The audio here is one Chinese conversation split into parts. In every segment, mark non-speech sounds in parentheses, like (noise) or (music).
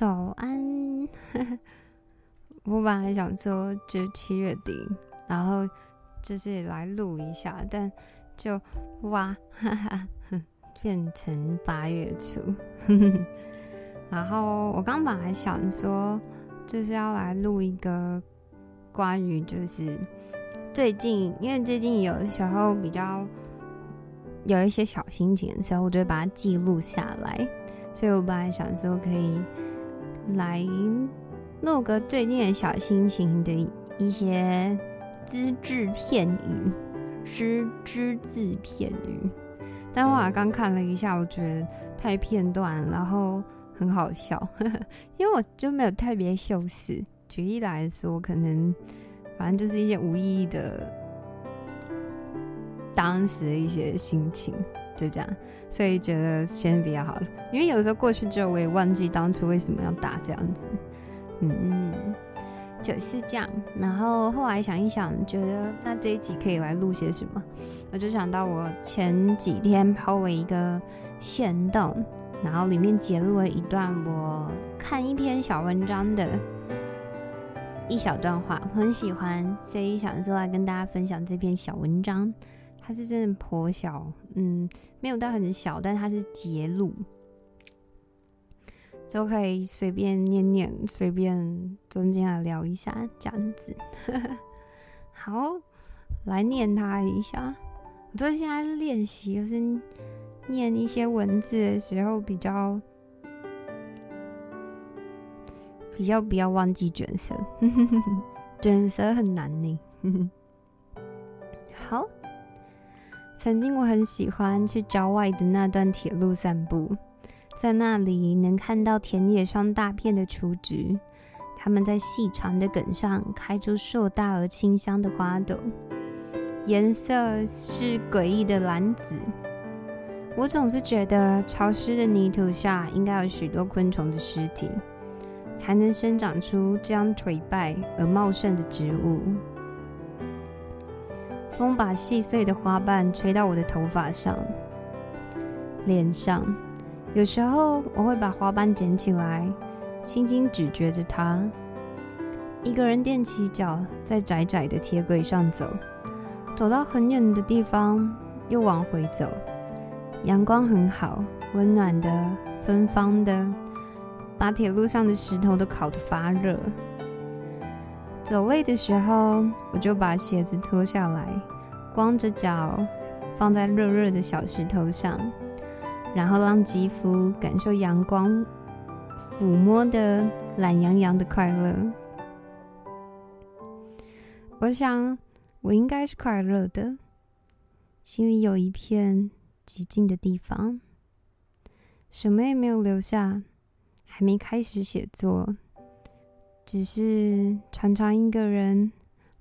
早安。我本来想说就七月底，然后就是来录一下，但就哇，哈哈，变成八月初。(laughs) 然后我刚本来想说，就是要来录一个关于就是最近，因为最近有的时候比较有一些小心情的时候，我就会把它记录下来。所以我本来想说可以来录个最近的小心情的一些只字片语，只只字片语。但我刚看了一下，我觉得太片段，然后很好笑，(laughs) 因为我就没有特别修饰。举例来说，可能反正就是一些无意义的当时的一些心情。就这样，所以觉得先比较好了。因为有的时候过去之后，我也忘记当初为什么要打这样子。嗯，就是这样。然后后来想一想，觉得那这一集可以来录些什么？我就想到我前几天抛了一个线动，然后里面截录了一段我看一篇小文章的一小段话，我很喜欢，所以想说来跟大家分享这篇小文章。它是真的颇小，嗯，没有到很小，但它是节录，就可以随便念念，随便中间来聊一下这样子。(laughs) 好，来念它一下。我最近在练习，就是念一些文字的时候，比较比较不要忘记卷舌，(laughs) 卷舌很难呢。(laughs) 好。曾经我很喜欢去郊外的那段铁路散步，在那里能看到田野上大片的雏菊，它们在细长的梗上开出硕大而清香的花朵，颜色是诡异的蓝紫。我总是觉得潮湿的泥土下应该有许多昆虫的尸体，才能生长出这样颓败而茂盛的植物。风把细碎的花瓣吹到我的头发上、脸上。有时候我会把花瓣捡起来，轻轻咀嚼着它。一个人踮起脚在窄窄的铁轨上走，走到很远的地方又往回走。阳光很好，温暖的、芬芳的，把铁路上的石头都烤得发热。走累的时候，我就把鞋子脱下来，光着脚放在热热的小石头上，然后让肌肤感受阳光抚摸的懒洋洋的快乐。我想，我应该是快乐的，心里有一片寂静的地方，什么也没有留下，还没开始写作。只是常常一个人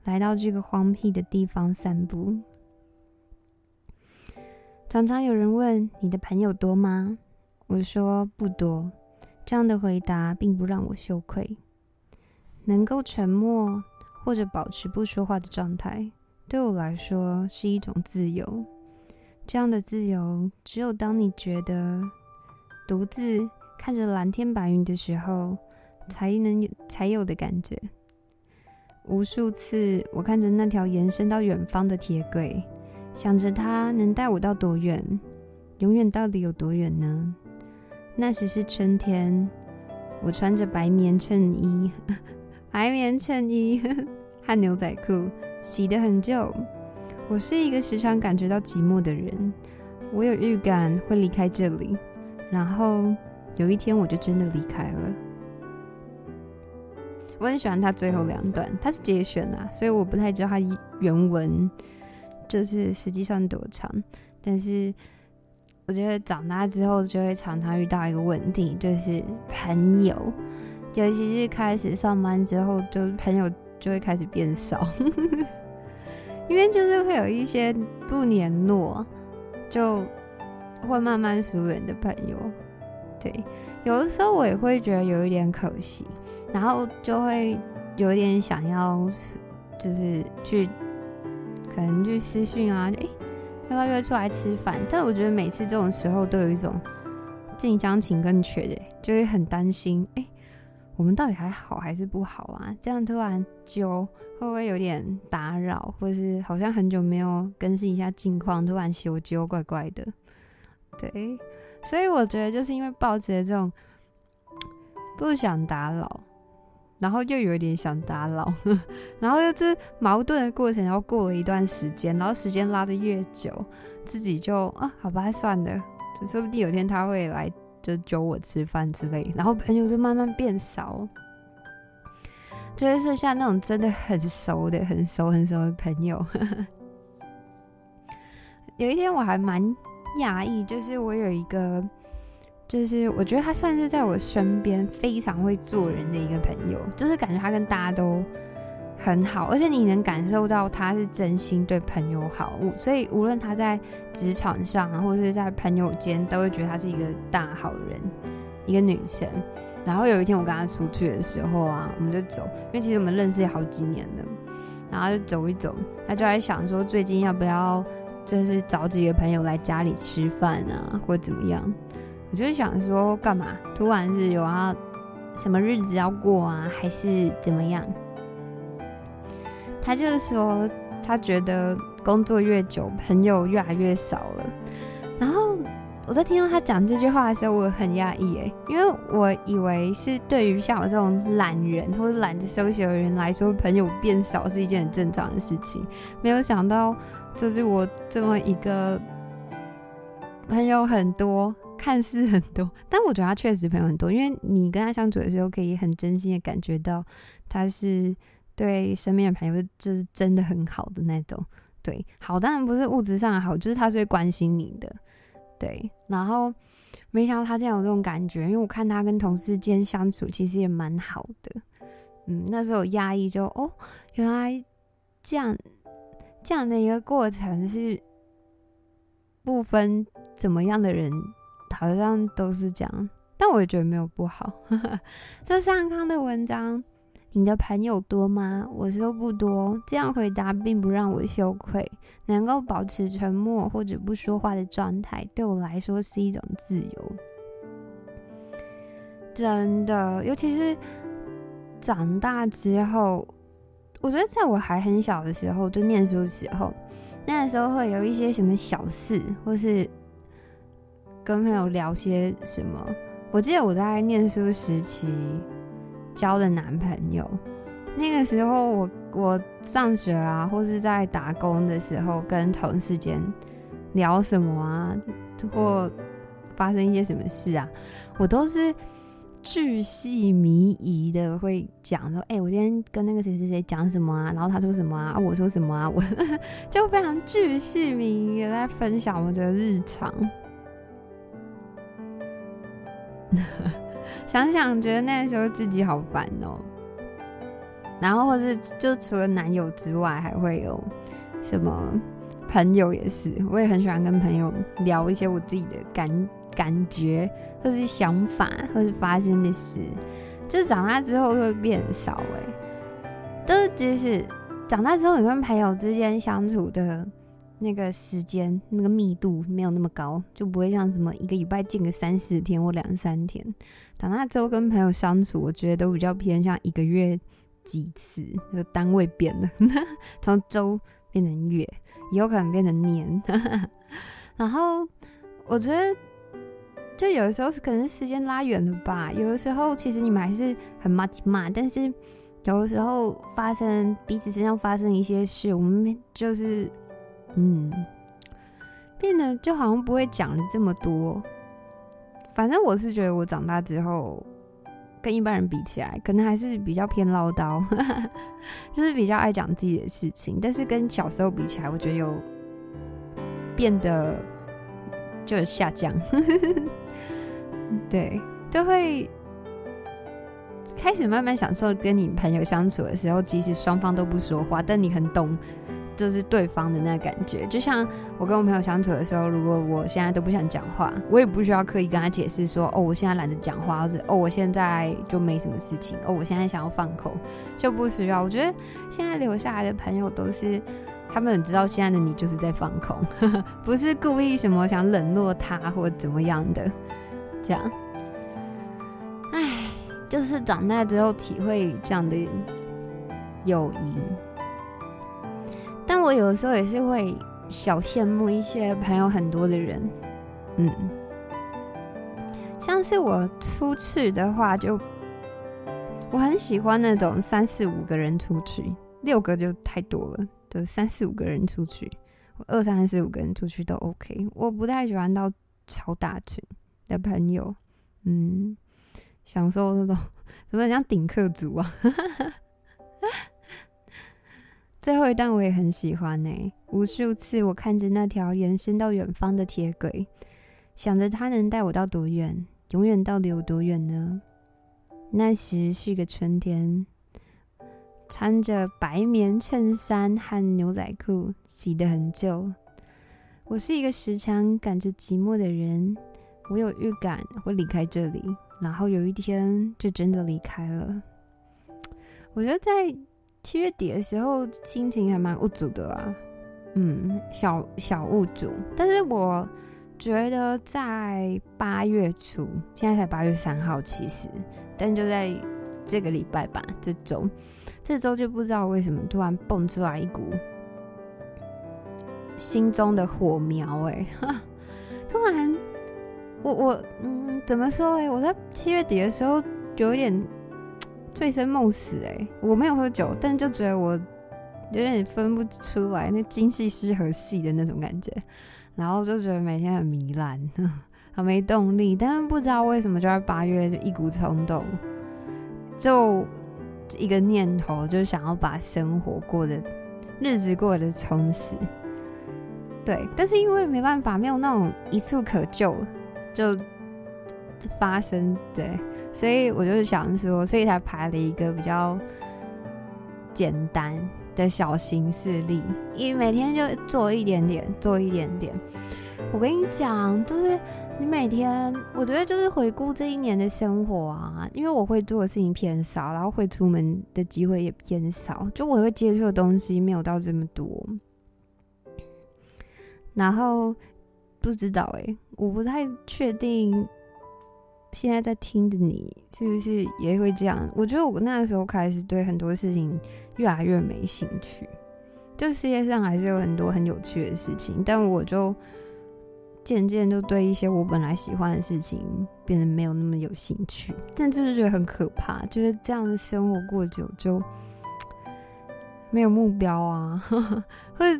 来到这个荒僻的地方散步。常常有人问你的朋友多吗？我说不多。这样的回答并不让我羞愧。能够沉默或者保持不说话的状态，对我来说是一种自由。这样的自由，只有当你觉得独自看着蓝天白云的时候。才能才有的感觉。无数次，我看着那条延伸到远方的铁轨，想着它能带我到多远，永远到底有多远呢？那时是春天，我穿着白棉衬衣、(laughs) 白棉衬衣 (laughs) 和牛仔裤，洗得很旧。我是一个时常感觉到寂寞的人，我有预感会离开这里，然后有一天我就真的离开了。我很喜欢他最后两段，他是节选啊，所以我不太知道他原文就是实际上多长。但是我觉得长大之后就会常常遇到一个问题，就是朋友，尤其是开始上班之后，就朋友就会开始变少，(laughs) 因为就是会有一些不联络，就会慢慢疏远的朋友。对，有的时候我也会觉得有一点可惜。然后就会有点想要，就是去可能去私讯啊，哎，要不要约出来吃饭？但我觉得每次这种时候都有一种近乡情更怯的，就会很担心，哎，我们到底还好还是不好啊？这样突然揪会不会有点打扰，或是好像很久没有更新一下近况，突然修揪怪怪的。对，所以我觉得就是因为抱着这种不想打扰，然后又有点想打扰，(laughs) 然后又这矛盾的过程，然后过了一段时间，然后时间拉的越久，自己就啊，好吧，算了，说不定有一天他会来。就揪我吃饭之类，然后朋友就慢慢变少，就是像那种真的很熟的、很熟很熟的朋友。(laughs) 有一天我还蛮讶异，就是我有一个，就是我觉得他算是在我身边非常会做人的一个朋友，就是感觉他跟大家都。很好，而且你能感受到他是真心对朋友好，所以无论他在职场上或者是在朋友间，都会觉得他是一个大好人，一个女生。然后有一天我跟他出去的时候啊，我们就走，因为其实我们认识也好几年了，然后就走一走，他就在想说最近要不要就是找几个朋友来家里吃饭啊，或怎么样。我就想说干嘛？突然是有啊什么日子要过啊，还是怎么样？他就是说，他觉得工作越久，朋友越来越少了。然后我在听到他讲这句话的时候，我很压抑哎，因为我以为是对于像我这种懒人或者懒得休息的人来说，朋友变少是一件很正常的事情。没有想到，就是我这么一个朋友很多，看似很多，但我觉得他确实朋友很多，因为你跟他相处的时候，可以很真心的感觉到他是。对身边的朋友就是真的很好的那种，对，好当然不是物质上的好，就是他是会关心你的，对。然后没想到他这样有这种感觉，因为我看他跟同事间相处其实也蛮好的，嗯，那时候压抑就哦，原来这样这样的一个过程是不分怎么样的人，好像都是这样，但我也觉得没有不好，(laughs) 就上康的文章。你的朋友多吗？我说不多。这样回答并不让我羞愧。能够保持沉默或者不说话的状态，对我来说是一种自由。真的，尤其是长大之后，我觉得在我还很小的时候，就念书时候，那个时候会有一些什么小事，或是跟朋友聊些什么。我记得我在念书时期。交的男朋友，那个时候我我上学啊，或是在打工的时候，跟同事间聊什么啊，或发生一些什么事啊，我都是巨细靡遗的会讲说，哎，我今天跟那个谁谁谁讲什么啊，然后他说什么啊，我说什么啊，我 (laughs) 就非常巨细靡遗的在分享我的日常。(laughs) 想想觉得那时候自己好烦哦，然后或是就除了男友之外，还会有什么朋友也是，我也很喜欢跟朋友聊一些我自己的感感觉，或是想法，或是发生的事。就是长大之后会变少哎，都是即使长大之后，你跟朋友之间相处的。那个时间那个密度没有那么高，就不会像什么一个礼拜见个三四天或两三天。长大之后跟朋友相处，我觉得都比较偏向一个月几次，就单位变了，(laughs) 从周变成月，也有可能变成年。然后我觉得，就有的时候是可能时间拉远了吧。有的时候其实你们还是很 much 嘛，但是有的时候发生彼此身上发生一些事，我们就是。嗯，变得就好像不会讲了这么多。反正我是觉得，我长大之后跟一般人比起来，可能还是比较偏唠叨，(laughs) 就是比较爱讲自己的事情。但是跟小时候比起来，我觉得有变得就下降。对，就会开始慢慢享受跟你朋友相处的时候，即使双方都不说话，但你很懂。就是对方的那感觉，就像我跟我朋友相处的时候，如果我现在都不想讲话，我也不需要刻意跟他解释说，哦，我现在懒得讲话，或者哦，我现在就没什么事情，哦，我现在想要放空，就不需要。我觉得现在留下来的朋友都是，他们很知道现在的你就是在放空，不是故意什么想冷落他或怎么样的，这样。唉，就是长大之后体会这样的友谊。但我有时候也是会小羡慕一些朋友很多的人，嗯，像是我出去的话，就我很喜欢那种三四五个人出去，六个就太多了，就三四五个人出去，二三四五个人出去都 OK。我不太喜欢到超大群的朋友，嗯，享受那种怎么像顶客族啊。最后一段我也很喜欢呢。无数次我看着那条延伸到远方的铁轨，想着它能带我到多远，永远到底有多远呢？那时是个春天，穿着白棉衬衫和牛仔裤，洗得很旧。我是一个时常感觉寂寞的人，我有预感会离开这里，然后有一天就真的离开了。(tsk) 我觉得在。七月底的时候，心情还蛮无助的啊，嗯，小小无助。但是我觉得在八月初，现在才八月三号，其实，但就在这个礼拜吧，这周，这周就不知道为什么突然蹦出来一股心中的火苗，哎，突然，我我嗯，怎么说哎？我在七月底的时候有点。醉生梦死哎，我没有喝酒，但就觉得我有点分不出来那精气适合戏的那种感觉，然后就觉得每天很糜烂，(laughs) 很没动力。但是不知道为什么，就在八月就一股冲动，就一个念头，就想要把生活过的日子过得充实。对，但是因为没办法，没有那种一触可救，就发生对。所以我就是想说，所以才排了一个比较简单的小型事例，因为每天就做一点点，做一点点。我跟你讲，就是你每天，我觉得就是回顾这一年的生活啊，因为我会做的事情偏少，然后会出门的机会也偏少，就我会接触的东西没有到这么多。然后不知道哎，我不太确定。现在在听的你是不是也会这样？我觉得我那个时候开始对很多事情越来越没兴趣。就世界上还是有很多很有趣的事情，但我就渐渐就对一些我本来喜欢的事情变得没有那么有兴趣。但这就觉得很可怕，就是这样的生活过久就没有目标啊，(laughs) 会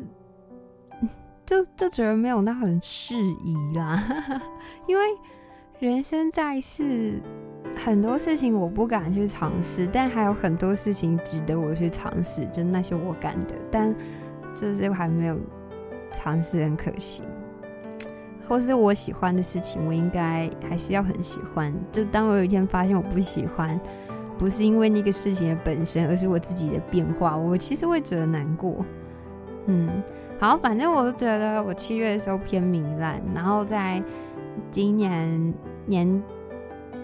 就就觉得没有那很适宜啦，(laughs) 因为。人生在世，很多事情我不敢去尝试，但还有很多事情值得我去尝试，就那些我敢的，但这些还没有尝试，很可惜。或是我喜欢的事情，我应该还是要很喜欢。就当我有一天发现我不喜欢，不是因为那个事情的本身，而是我自己的变化，我其实会觉得难过。嗯，好，反正我觉得我七月的时候偏糜烂，然后在今年。年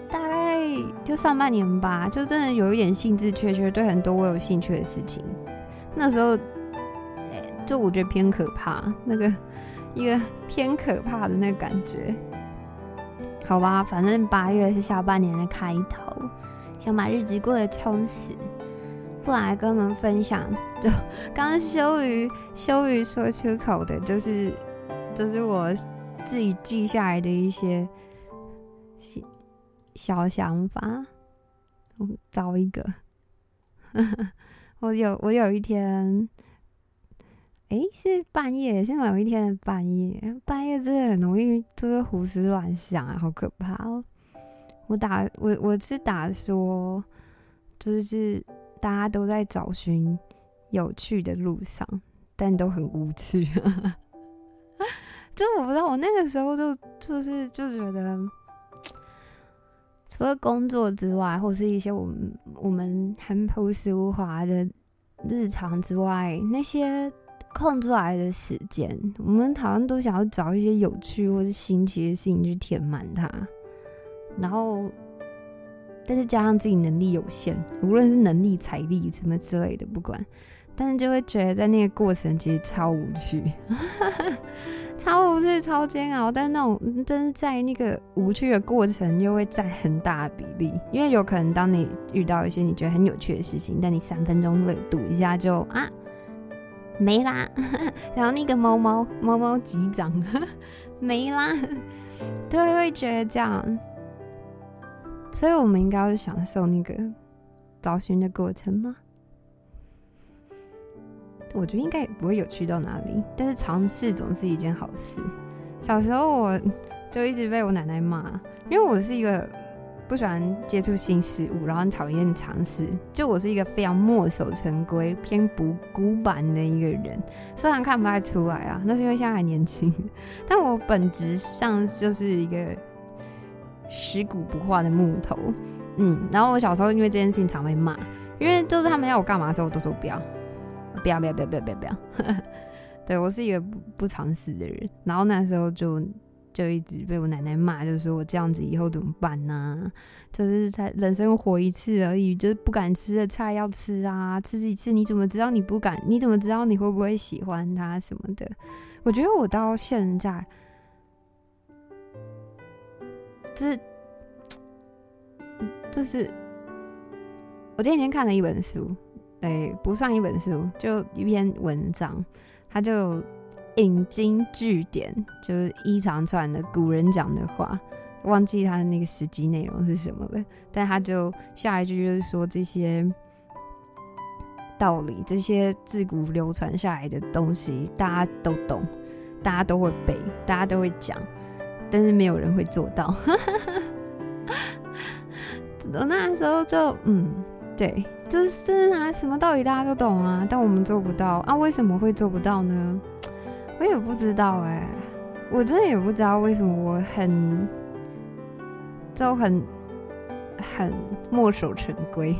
大概就上半年吧，就真的有一点兴致缺缺，对很多我有兴趣的事情。那时候，就我觉得偏可怕，那个一个偏可怕的那个感觉。好吧，反正八月是下半年的开头，想把日子过得充实，不来跟我们分享。就 (laughs) 刚刚羞于羞于说出口的，就是就是我自己记下来的一些。小想法，我找一个。(laughs) 我有我有一天，哎，是半夜，是某一天的半夜。半夜真的很容易就是胡思乱想啊，好可怕哦！我打我我是打说，就是大家都在找寻有趣的路上，但都很无趣。(laughs) 就我不知道，我那个时候就就是就觉得。除了工作之外，或是一些我们我们很朴实无华的日常之外，那些空出来的时间，我们好像都想要找一些有趣或是新奇的事情去填满它。然后，但是加上自己能力有限，无论是能力、财力什么之类的，不管，但是就会觉得在那个过程其实超无趣，(laughs) 超无趣、超煎熬。但那种，但是在那个无趣的过程又会占很大的比例，因为有可能当你遇到一些你觉得很有趣的事情，但你三分钟热度一下就啊没啦，(laughs) 然后那个猫猫猫猫击掌 (laughs) 没啦，都会觉得这样。所以我们应该要享受那个找寻的过程吗？我觉得应该也不会有趣到哪里，但是尝试总是一件好事。小时候我就一直被我奶奶骂，因为我是一个不喜欢接触新事物，然后讨厌尝试。就我是一个非常墨守成规、偏不古板的一个人。虽然看不太出来啊，那是因为现在还年轻，但我本质上就是一个尸骨不化的木头。嗯，然后我小时候因为这件事情常被骂，因为就是他们要我干嘛的时候，我都说不要。不要不要不要不要不要不要！(laughs) 对我是一个不不尝试的人，然后那时候就就一直被我奶奶骂，就说我这样子以后怎么办呢？就是才人生活一次而已，就是不敢吃的菜要吃啊，吃几次你怎么知道你不敢？你怎么知道你会不会喜欢它什么的？我觉得我到现在，这这是我前几天看了一本书。哎，不算一本书，就一篇文章，他就引经据典，就是一长串的古人讲的话，忘记他的那个实际内容是什么了。但他就下一句就是说这些道理，这些自古流传下来的东西，大家都懂，大家都会背，大家都会讲，但是没有人会做到。(laughs) 我那时候就嗯。对，就是真的啊，什么道理大家都懂啊，但我们做不到啊，为什么会做不到呢？我也不知道哎，我真的也不知道为什么我很就很很墨守成规，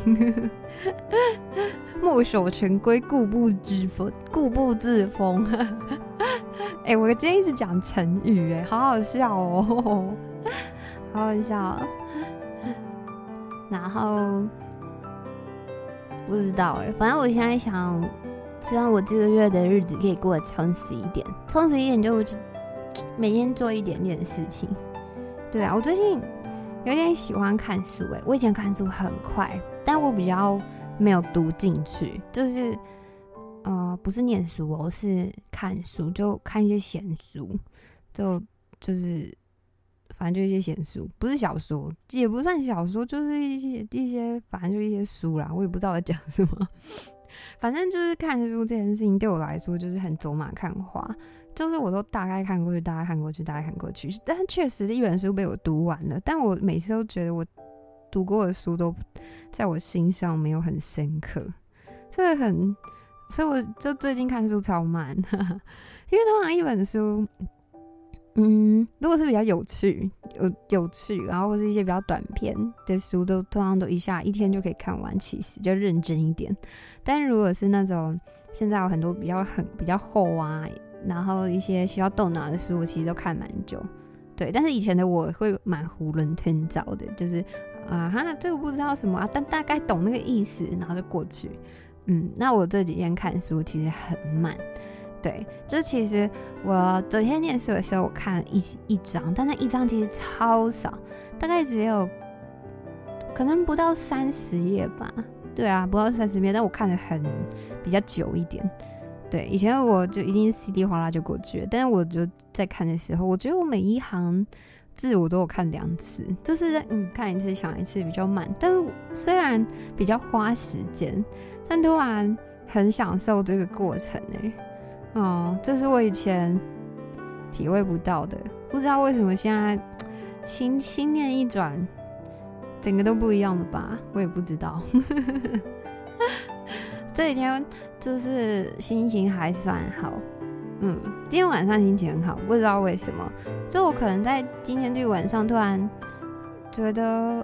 (laughs) 墨守成规，固步自封，固步自封。(laughs) 哎，我今天一直讲成语，哎，好好笑哦，(laughs) 好好笑。然后。不知道哎，反正我现在想，希望我这个月的日子可以过得充实一点，充实一点就每天做一点点事情。对啊，我最近有点喜欢看书哎，我以前看书很快，但我比较没有读进去，就是呃不是念书哦，是看书，就看一些闲书，就就是。反正就一些闲书，不是小说，也不算小说，就是一些一些，反正就一些书啦。我也不知道在讲什么。(laughs) 反正就是看书这件事情对我来说就是很走马看花，就是我都大概看过去，大概看过去，大概看过去。但确实一本书被我读完了，但我每次都觉得我读过的书都在我心上没有很深刻，这个很，所以我就最近看书超慢，(laughs) 因为通常一本书。嗯，如果是比较有趣、有有趣，然后或是一些比较短篇的书，都通常都一下一天就可以看完，其实就认真一点。但如果是那种现在有很多比较很比较厚啊，然后一些需要动脑的书，我其实都看蛮久。对，但是以前的我会蛮囫囵吞枣的，就是啊哈，这个不知道什么啊，但大概懂那个意思，然后就过去。嗯，那我这几天看书其实很慢。对，就其实我昨天念书的时候，我看了一一章，但那一章其实超少，大概只有可能不到三十页吧。对啊，不到三十页，但我看的很比较久一点。对，以前我就一定稀里哗啦就过去了，但是我就在看的时候，我觉得我每一行字我都有看两次，就是嗯看一次想一次比较慢，但虽然比较花时间，但突然很享受这个过程哎。哦，这是我以前体会不到的，不知道为什么现在心心念一转，整个都不一样了吧？我也不知道。(laughs) 这几天就是心情还算好，嗯，今天晚上心情很好，不知道为什么，就我可能在今天这个晚上突然觉得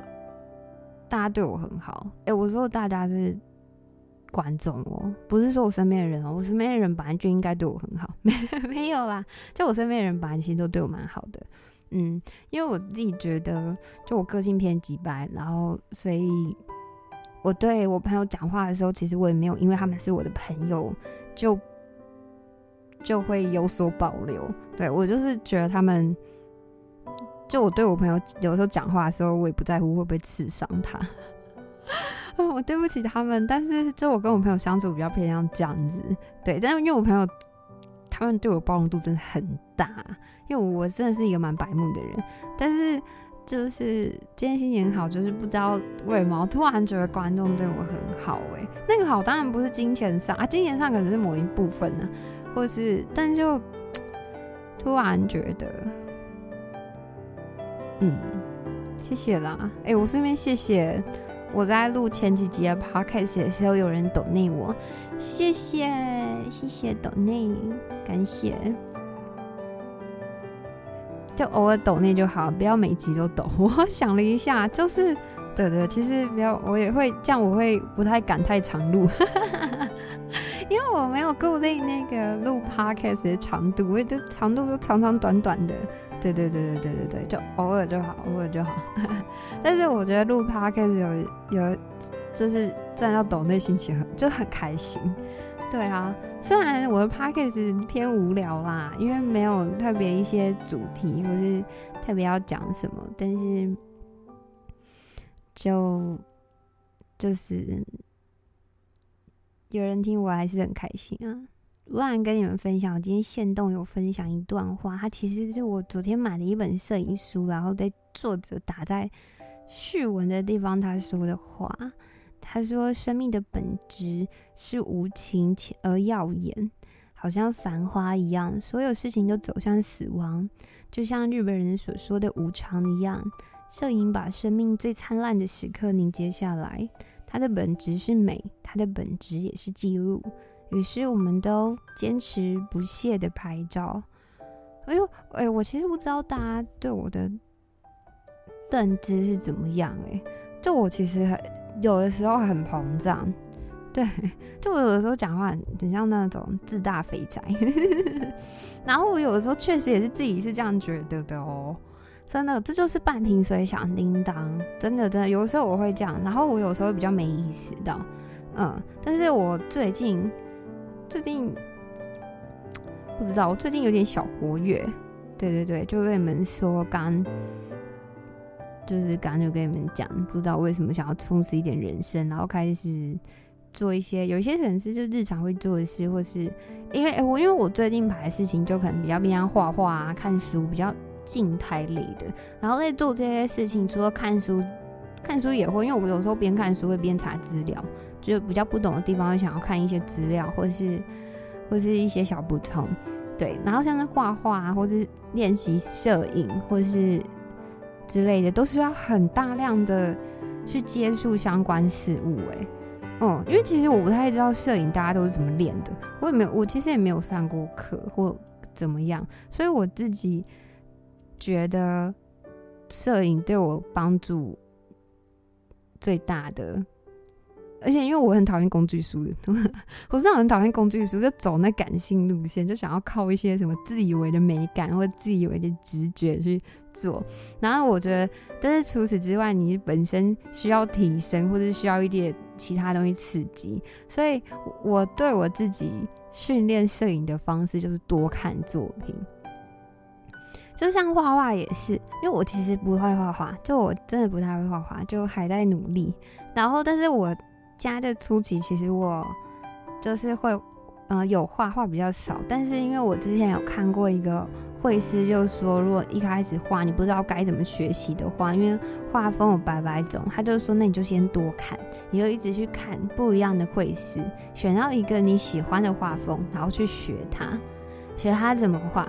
大家对我很好。哎，我说大家是。观众哦，不是说我身边的人哦，我身边的人本来就应该对我很好，没 (laughs) 没有啦，就我身边的人本来其实都对我蛮好的，嗯，因为我自己觉得，就我个性偏直白，然后所以我对我朋友讲话的时候，其实我也没有因为他们是我的朋友就就会有所保留。对我就是觉得他们，就我对我朋友有时候讲话的时候，我也不在乎会不会刺伤他。(laughs) 我对不起他们，但是就我跟我朋友相处比较偏向这样子。对，但是因为我朋友他们对我包容度真的很大，因为我真的是一个蛮白目的人，但是。就是今天心情很好，就是不知道为什么突然觉得观众对我很好哎，那个好当然不是金钱上啊，金钱上可能是某一部分呢，或是但就突然觉得，嗯，谢谢啦，哎，我顺便谢谢我在录前几集的 podcast 的时候有人抖内我，谢谢谢谢抖内，感谢。就偶尔抖内就好，不要每集都抖。(laughs) 我想了一下，就是对对，其实不要，我也会这样，我会不太敢太长录，(laughs) 因为我没有固定那个录 podcast 的长度，我的长度都长长短短的。对对对对对对对，就偶尔就好，偶尔就好。(laughs) 但是我觉得录 podcast 有有，就是赚到抖那心情很就很开心。对啊，虽然我的 podcast 偏无聊啦，因为没有特别一些主题或是特别要讲什么，但是就就是有人听我还是很开心啊。不然跟你们分享，我今天线动有分享一段话，它其实是我昨天买的一本摄影书，然后在作者打在序文的地方他说的话。他说：“生命的本质是无情且而耀眼，好像繁花一样，所有事情都走向死亡，就像日本人所说的无常一样。摄影把生命最灿烂的时刻凝结下来，它的本质是美，它的本质也是记录。于是，我们都坚持不懈的拍照。哎呦，哎，我其实不知道大家对我的认知是怎么样。哎，就我其实很。”有的时候很膨胀，对，就我有的时候讲话很像那种自大肥宅，(laughs) 然后我有的时候确实也是自己是这样觉得的哦，真的，这就是半瓶水响叮当，真的真的，有的时候我会这样，然后我有时候比较没意识到，嗯，但是我最近最近不知道，我最近有点小活跃，对对对，就跟你们说刚。就是刚就跟你们讲，不知道为什么想要充实一点人生，然后开始做一些有些可能是就日常会做的事，或是因为我因为我最近排的事情就可能比较偏向画画啊、看书，比较静态类的。然后在做这些事情，除了看书，看书也会，因为我有时候边看书会边查资料，就比较不懂的地方会想要看一些资料，或是或是一些小补充。对，然后像是画画啊，或者是练习摄影，或是。之类的都是要很大量的去接触相关事物，哎，嗯，因为其实我不太知道摄影大家都是怎么练的，我也没有，我其实也没有上过课或怎么样，所以我自己觉得摄影对我帮助最大的。而且因为我很讨厌工具书，(laughs) 我真的很讨厌工具书，就走那感性路线，就想要靠一些什么自以为的美感或自以为的直觉去做。然后我觉得，但是除此之外，你本身需要提升，或者需要一点其他东西刺激。所以我对我自己训练摄影的方式就是多看作品，就像画画也是，因为我其实不会画画，就我真的不太会画画，就还在努力。然后，但是我。家的初期，其实我就是会，呃，有画画比较少。但是因为我之前有看过一个绘师，就说，如果一开始画你不知道该怎么学习的话，因为画风有百百种，他就说，那你就先多看，你就一直去看不一样的绘师，选到一个你喜欢的画风，然后去学他，学他怎么画。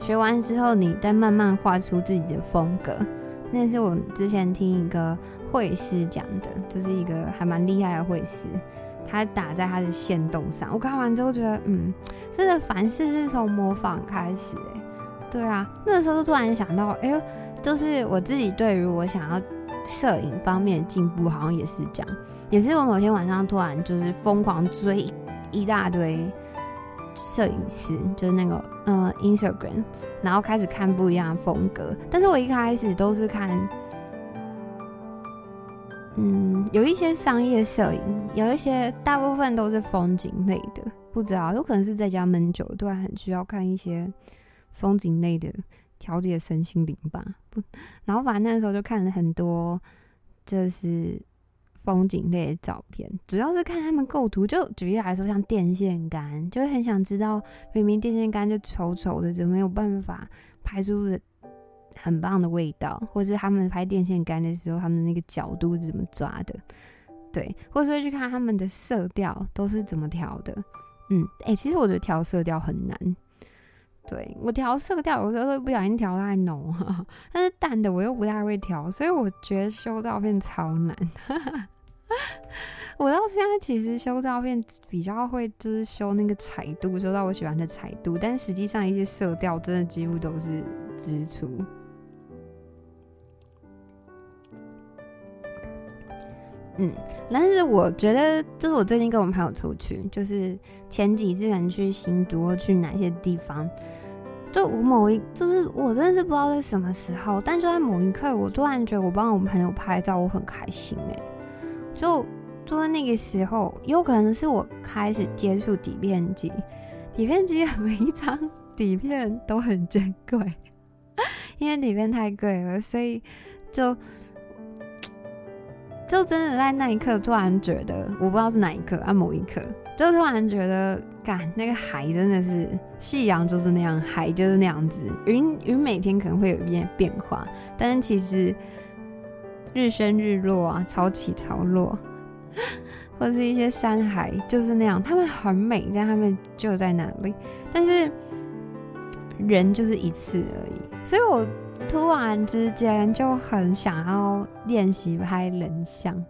学完之后，你再慢慢画出自己的风格。那是我之前听一个。会师讲的，就是一个还蛮厉害的会师，他打在他的线动上。我看完之后觉得，嗯，真的凡事是从模仿开始，哎，对啊，那时候突然想到，哎呦，就是我自己对于我想要摄影方面进步，好像也是这样，也是我某天晚上突然就是疯狂追一大堆摄影师，就是那个嗯 Instagram，然后开始看不一样的风格，但是我一开始都是看。嗯，有一些商业摄影，有一些大部分都是风景类的。不知道，有可能是在家闷久，突然很需要看一些风景类的，调节身心灵吧。不，然后反正那时候就看了很多，就是风景类的照片，主要是看他们构图。就举例来说，像电线杆，就会很想知道，明明电线杆就丑丑的，怎么有办法拍出很棒的味道，或是他们拍电线杆的时候，他们的那个角度是怎么抓的？对，或者去看他们的色调都是怎么调的。嗯，哎，其实我觉得调色调很难。对我调色调，有时候会不小心调太浓，(laughs) 但是淡的我又不太会调，所以我觉得修照片超难。(laughs) 我到现在其实修照片比较会，就是修那个彩度，修到我喜欢的彩度，但实际上一些色调真的几乎都是支出。嗯，但是我觉得，就是我最近跟我朋友出去，就是前几次可能去新都或去哪些地方，就我某一，就是我真的是不知道在什么时候，但就在某一刻，我突然觉得我帮我们朋友拍照，我很开心哎，就就在那个时候，有可能是我开始接触底片机，底片机 (laughs) 每一张底片都很珍贵，(laughs) 因为底片太贵了，所以就。就真的在那一刻突然觉得，我不知道是哪一刻啊，某一刻就突然觉得，干那个海真的是夕阳就是那样，海就是那样子，云云每天可能会有一点变化，但是其实日升日落啊，潮起潮落，(laughs) 或是一些山海就是那样，他们很美，但他们就在那里，但是人就是一次而已，所以我。突然之间就很想要练习拍人像，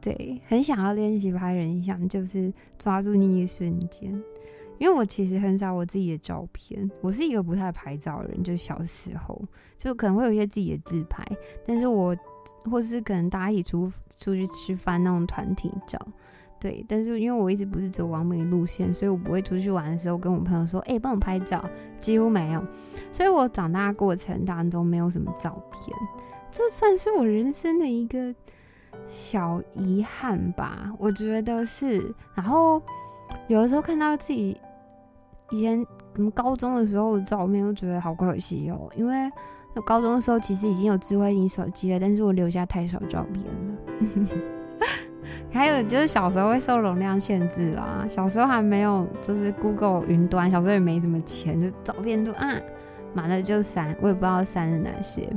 对，很想要练习拍人像，就是抓住那一瞬间。因为我其实很少我自己的照片，我是一个不太拍照的人，就小时候就可能会有一些自己的自拍，但是我或是可能大家一起出出去吃饭那种团体照。对，但是因为我一直不是走完美路线，所以我不会出去玩的时候跟我朋友说：“哎，帮我拍照。”几乎没有，所以我长大过程当中没有什么照片，这算是我人生的一个小遗憾吧，我觉得是。然后有的时候看到自己以前我们高中的时候的照片，都觉得好可惜哦，因为高中的时候其实已经有智慧型手机了，但是我留下太少照片了。(laughs) 还有就是小时候会受容量限制啦，小时候还没有就是 Google 云端，小时候也没什么钱，就照片都啊满了就删，我也不知道删了哪些。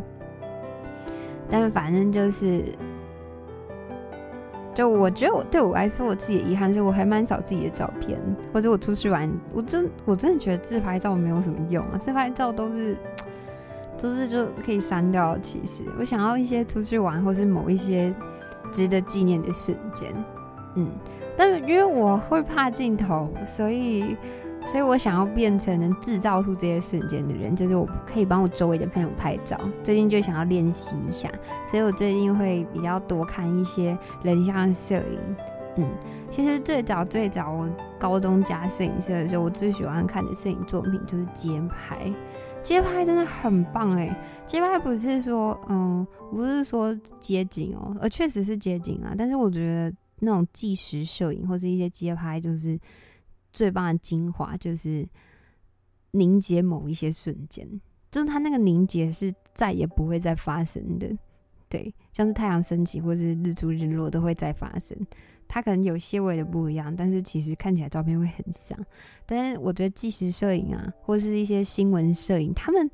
但是反正就是，就我觉得我对我来说，我自己的遗憾是我还蛮少自己的照片，或者我出去玩，我真我真的觉得自拍照没有什么用啊，自拍照都是都是就可以删掉。其实我想要一些出去玩，或是某一些。值得纪念的瞬间，嗯，但是因为我会怕镜头，所以，所以我想要变成能制造出这些瞬间的人，就是我可以帮我周围的朋友拍照。最近就想要练习一下，所以我最近会比较多看一些人像摄影。嗯，其实最早最早我高中加摄影社的时候，我最喜欢看的摄影作品就是街拍。街拍真的很棒哎！街拍不是说，嗯，不是说街景哦，而确实是街景啊。但是我觉得那种纪实摄影或者一些街拍，就是最棒的精华，就是凝结某一些瞬间，就是它那个凝结是再也不会再发生的。对，像是太阳升起或是日出日落都会再发生。它可能有些微的不一样，但是其实看起来照片会很像。但是我觉得纪实摄影啊，或是一些新闻摄影，他们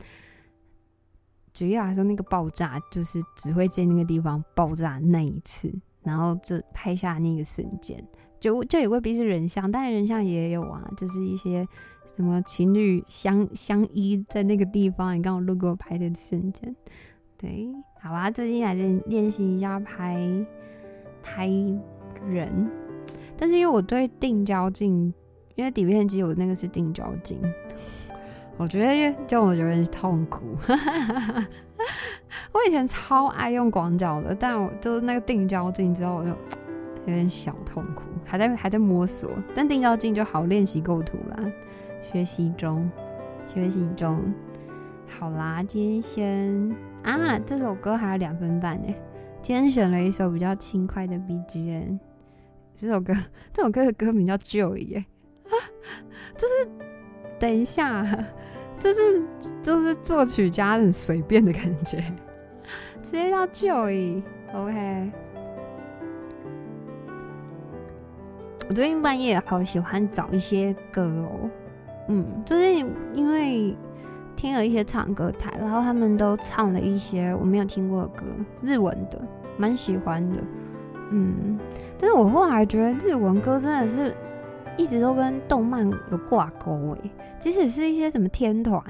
主要来说，那个爆炸就是只会在那个地方爆炸那一次，然后这拍下那个瞬间，就就也未必是人像，但是人像也有啊，就是一些什么情侣相相依在那个地方，你刚好路过拍的瞬间。对，好吧，最近来练练习一下拍拍。人，但是因为我对定焦镜，因为底片机我那个是定焦镜，我觉得就我觉得痛苦。(laughs) 我以前超爱用广角的，但我就是那个定焦镜之后，我就有点小痛苦，还在还在摸索。但定焦镜就好练习构图啦，学习中，学习中。好啦，今天先啊，这首歌还有两分半呢。今天选了一首比较轻快的 BGM，这首歌 (laughs) 这首歌的歌名叫《Joy》耶，(laughs) 就是等一下，(laughs) 这是就是作曲家很随便的感觉，直接叫 Joy，OK。我最近半夜好喜欢找一些歌哦，嗯，就是因为。听了一些唱歌台，然后他们都唱了一些我没有听过的歌，日文的，蛮喜欢的，嗯。但是我后来觉得日文歌真的是一直都跟动漫有挂钩诶，即使是一些什么天团，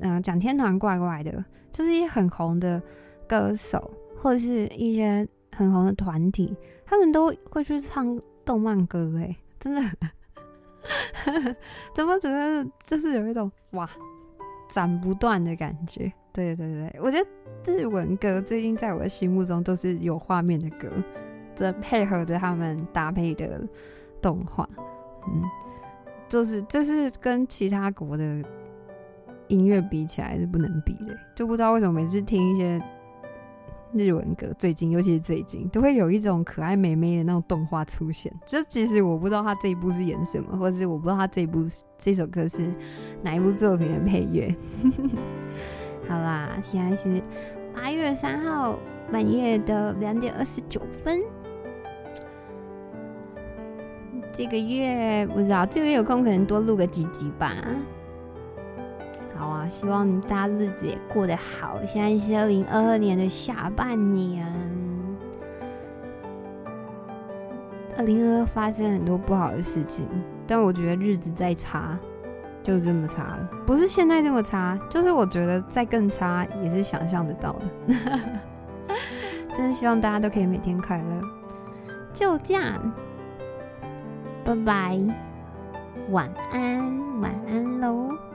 嗯，讲天团怪怪的，就是一些很红的歌手或者是一些很红的团体，他们都会去唱动漫歌诶，真的，怎么觉得就是有一种哇？斩不断的感觉，对对对，我觉得日文歌最近在我的心目中都是有画面的歌，这配合着他们搭配的动画，嗯，就是这是跟其他国的音乐比起来是不能比的，就不知道为什么每次听一些。日文歌最近，尤其是最近，都会有一种可爱美眉的那种动画出现。就其实我不知道他这一部是演什么，或者是我不知道他这一部这首歌是哪一部作品的配乐。好啦，现在是八月三号半夜的两点二十九分。这个月不知道，这个月有空可能多录个几集吧。好啊，希望大家日子也过得好。现在是二零二二年的下半年，二零二二发生很多不好的事情，但我觉得日子再差，就这么差了。不是现在这么差，就是我觉得再更差也是想象得到的。(laughs) 真的希望大家都可以每天快乐。就这样，拜拜，晚安，晚安喽。